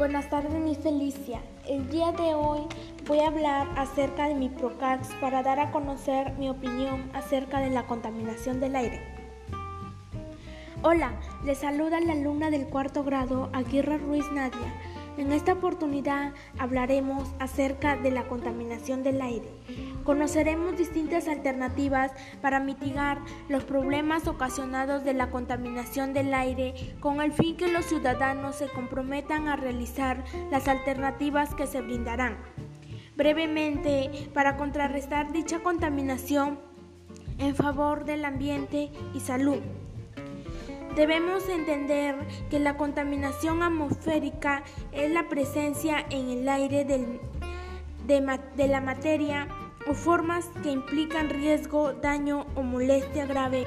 Buenas tardes, mi Felicia. El día de hoy voy a hablar acerca de mi Procax para dar a conocer mi opinión acerca de la contaminación del aire. Hola, les saluda la alumna del cuarto grado, Aguirre Ruiz Nadia. En esta oportunidad hablaremos acerca de la contaminación del aire. Conoceremos distintas alternativas para mitigar los problemas ocasionados de la contaminación del aire con el fin que los ciudadanos se comprometan a realizar las alternativas que se brindarán. Brevemente, para contrarrestar dicha contaminación en favor del ambiente y salud. Debemos entender que la contaminación atmosférica es la presencia en el aire de, de la materia o formas que implican riesgo, daño o molestia grave.